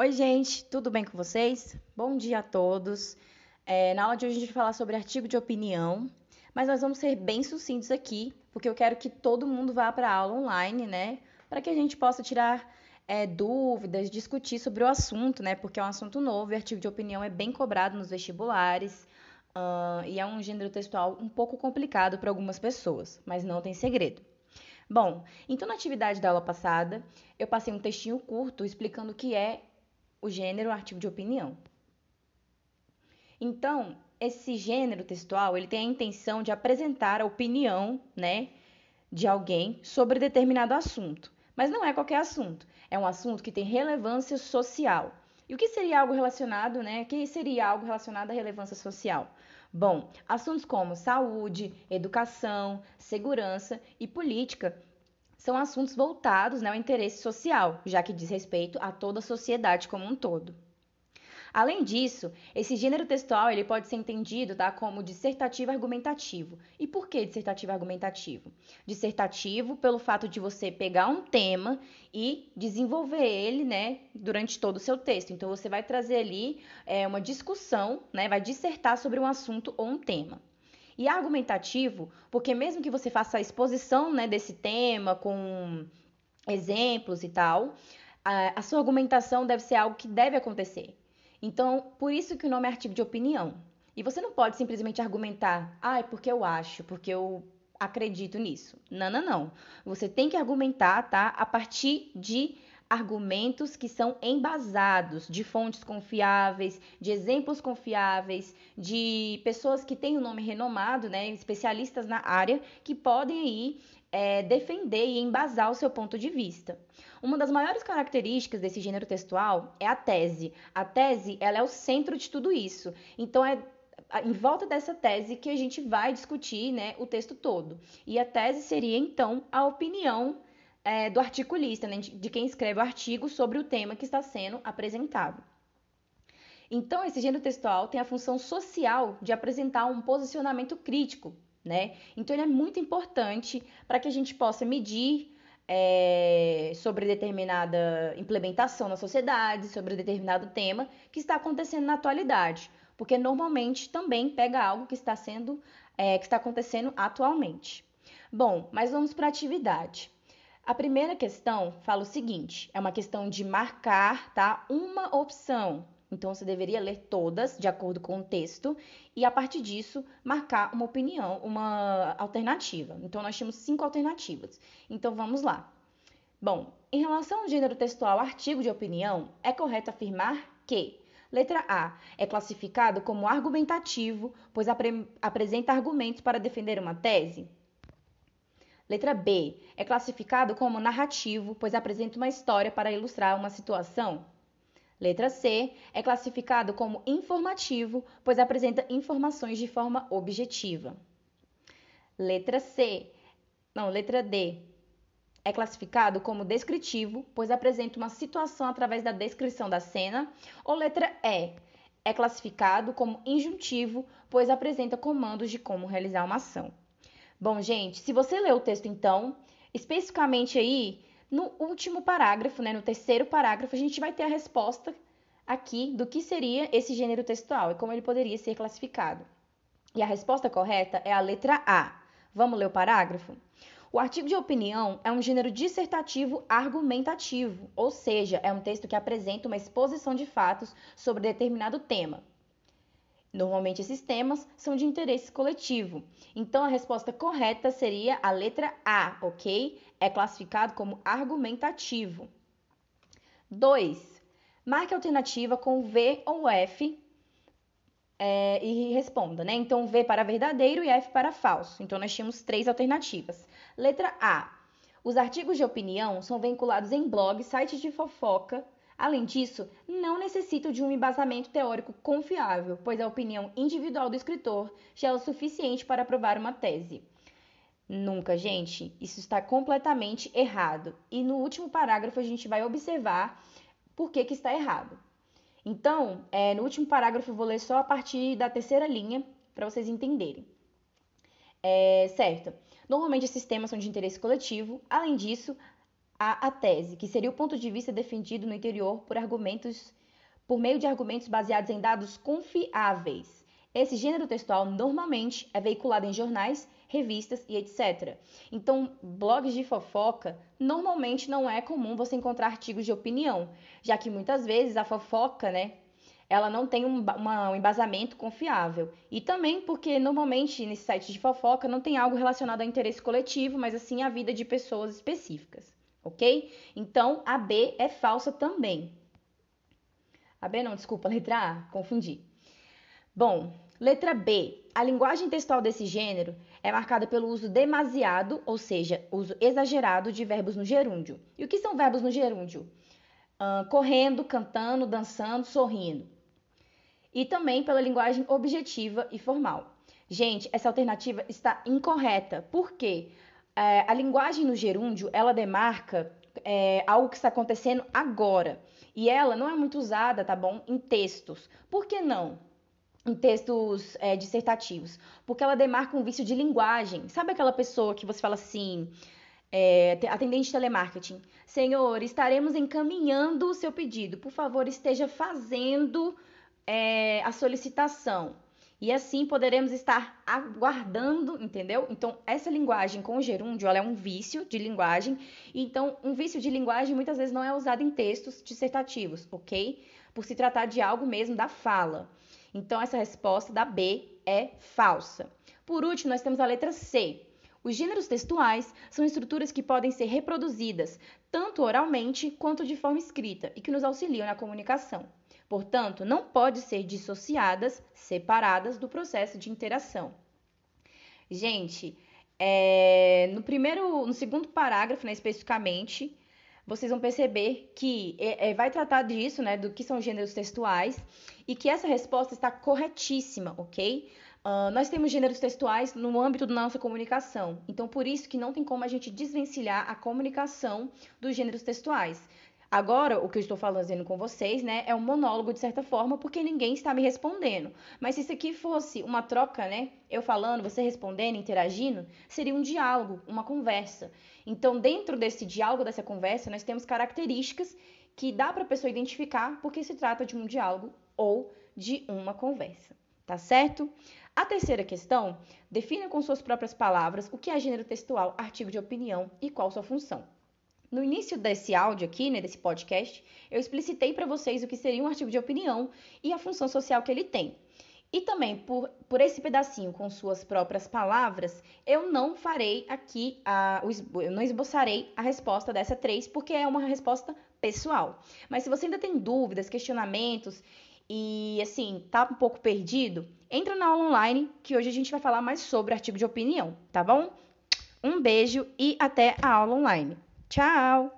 Oi, gente, tudo bem com vocês? Bom dia a todos. É, na aula de hoje a gente vai falar sobre artigo de opinião, mas nós vamos ser bem sucintos aqui, porque eu quero que todo mundo vá para a aula online, né? Para que a gente possa tirar é, dúvidas, discutir sobre o assunto, né? Porque é um assunto novo e artigo de opinião é bem cobrado nos vestibulares. Uh, e é um gênero textual um pouco complicado para algumas pessoas, mas não tem segredo. Bom, então na atividade da aula passada, eu passei um textinho curto explicando o que é o gênero artigo de opinião. Então, esse gênero textual, ele tem a intenção de apresentar a opinião, né, de alguém sobre determinado assunto. Mas não é qualquer assunto. É um assunto que tem relevância social. E o que seria algo relacionado, né? O que seria algo relacionado à relevância social? Bom, assuntos como saúde, educação, segurança e política são assuntos voltados né, ao interesse social, já que diz respeito a toda a sociedade como um todo. Além disso, esse gênero textual ele pode ser entendido tá, como dissertativo argumentativo. E por que dissertativo argumentativo? Dissertativo pelo fato de você pegar um tema e desenvolver ele né, durante todo o seu texto. Então, você vai trazer ali é, uma discussão, né, vai dissertar sobre um assunto ou um tema. E argumentativo, porque mesmo que você faça a exposição né, desse tema com exemplos e tal, a, a sua argumentação deve ser algo que deve acontecer. Então, por isso que o nome é artigo de opinião. E você não pode simplesmente argumentar, ah, é porque eu acho, porque eu acredito nisso. Não, não, não. Você tem que argumentar, tá? A partir de argumentos que são embasados de fontes confiáveis, de exemplos confiáveis, de pessoas que têm um nome renomado, né, especialistas na área, que podem aí é, defender e embasar o seu ponto de vista. Uma das maiores características desse gênero textual é a tese. A tese ela é o centro de tudo isso. Então é em volta dessa tese que a gente vai discutir né, o texto todo. E a tese seria, então, a opinião é, do articulista, né, de quem escreve o artigo sobre o tema que está sendo apresentado. Então, esse gênero textual tem a função social de apresentar um posicionamento crítico, né? Então, ele é muito importante para que a gente possa medir é, sobre determinada implementação na sociedade, sobre determinado tema que está acontecendo na atualidade, porque normalmente também pega algo que está sendo, é, que está acontecendo atualmente. Bom, mas vamos para a atividade. A primeira questão fala o seguinte: é uma questão de marcar, tá? Uma opção. Então você deveria ler todas de acordo com o texto e a partir disso marcar uma opinião, uma alternativa. Então nós temos cinco alternativas. Então vamos lá. Bom, em relação ao gênero textual artigo de opinião, é correto afirmar que Letra A. É classificado como argumentativo, pois apre apresenta argumentos para defender uma tese. Letra B. É classificado como narrativo, pois apresenta uma história para ilustrar uma situação. Letra C. É classificado como informativo, pois apresenta informações de forma objetiva. Letra C. Não, letra D. É classificado como descritivo, pois apresenta uma situação através da descrição da cena. Ou letra E. É classificado como injuntivo, pois apresenta comandos de como realizar uma ação. Bom, gente, se você ler o texto então, especificamente aí no último parágrafo, né, no terceiro parágrafo, a gente vai ter a resposta aqui do que seria esse gênero textual e como ele poderia ser classificado. E a resposta correta é a letra A. Vamos ler o parágrafo? O artigo de opinião é um gênero dissertativo argumentativo, ou seja, é um texto que apresenta uma exposição de fatos sobre determinado tema. Normalmente esses temas são de interesse coletivo. Então a resposta correta seria a letra A, ok? É classificado como argumentativo. 2. Marque a alternativa com V ou F é, e responda, né? Então V para verdadeiro e F para falso. Então nós tínhamos três alternativas. Letra A. Os artigos de opinião são vinculados em blogs, sites de fofoca, Além disso, não necessitam de um embasamento teórico confiável, pois a opinião individual do escritor já é o suficiente para provar uma tese. Nunca, gente, isso está completamente errado. E no último parágrafo a gente vai observar por que, que está errado. Então, é, no último parágrafo eu vou ler só a partir da terceira linha para vocês entenderem. É, certo. Normalmente esses temas são de interesse coletivo. Além disso, a, a tese, que seria o ponto de vista defendido no interior por argumentos, por meio de argumentos baseados em dados confiáveis. Esse gênero textual normalmente é veiculado em jornais, revistas e etc. Então, blogs de fofoca, normalmente não é comum você encontrar artigos de opinião, já que muitas vezes a fofoca, né, ela não tem um, uma, um embasamento confiável. E também porque normalmente nesse site de fofoca não tem algo relacionado a interesse coletivo, mas assim a vida de pessoas específicas ok? Então, a B é falsa também. A B não, desculpa, letra A, confundi. Bom, letra B. A linguagem textual desse gênero é marcada pelo uso demasiado, ou seja, uso exagerado de verbos no gerúndio. E o que são verbos no gerúndio? Uh, correndo, cantando, dançando, sorrindo. E também pela linguagem objetiva e formal. Gente, essa alternativa está incorreta. Por quê? É, a linguagem no gerúndio, ela demarca é, algo que está acontecendo agora. E ela não é muito usada, tá bom? Em textos. Por que não? Em textos é, dissertativos. Porque ela demarca um vício de linguagem. Sabe aquela pessoa que você fala assim, é, atendente de telemarketing? Senhor, estaremos encaminhando o seu pedido. Por favor, esteja fazendo é, a solicitação. E assim poderemos estar aguardando, entendeu? Então, essa linguagem com gerúndio, ela é um vício de linguagem. Então, um vício de linguagem muitas vezes não é usado em textos dissertativos, ok? Por se tratar de algo mesmo da fala. Então, essa resposta da B é falsa. Por último, nós temos a letra C. Os gêneros textuais são estruturas que podem ser reproduzidas tanto oralmente quanto de forma escrita e que nos auxiliam na comunicação. Portanto, não pode ser dissociadas, separadas do processo de interação. Gente, é, no primeiro, no segundo parágrafo, né, especificamente, vocês vão perceber que é, é, vai tratar disso, né, do que são gêneros textuais, e que essa resposta está corretíssima, ok? Uh, nós temos gêneros textuais no âmbito da nossa comunicação, então por isso que não tem como a gente desvencilhar a comunicação dos gêneros textuais. Agora, o que eu estou fazendo com vocês, né, é um monólogo de certa forma, porque ninguém está me respondendo. Mas se isso aqui fosse uma troca, né, eu falando, você respondendo, interagindo, seria um diálogo, uma conversa. Então, dentro desse diálogo, dessa conversa, nós temos características que dá para a pessoa identificar porque se trata de um diálogo ou de uma conversa. Tá certo? A terceira questão, defina com suas próprias palavras o que é gênero textual, artigo de opinião e qual sua função. No início desse áudio aqui, né, desse podcast, eu explicitei para vocês o que seria um artigo de opinião e a função social que ele tem. E também, por, por esse pedacinho com suas próprias palavras, eu não farei aqui, a, eu não esboçarei a resposta dessa três, porque é uma resposta pessoal. Mas se você ainda tem dúvidas, questionamentos e, assim, tá um pouco perdido, entra na aula online, que hoje a gente vai falar mais sobre artigo de opinião, tá bom? Um beijo e até a aula online. Tchau!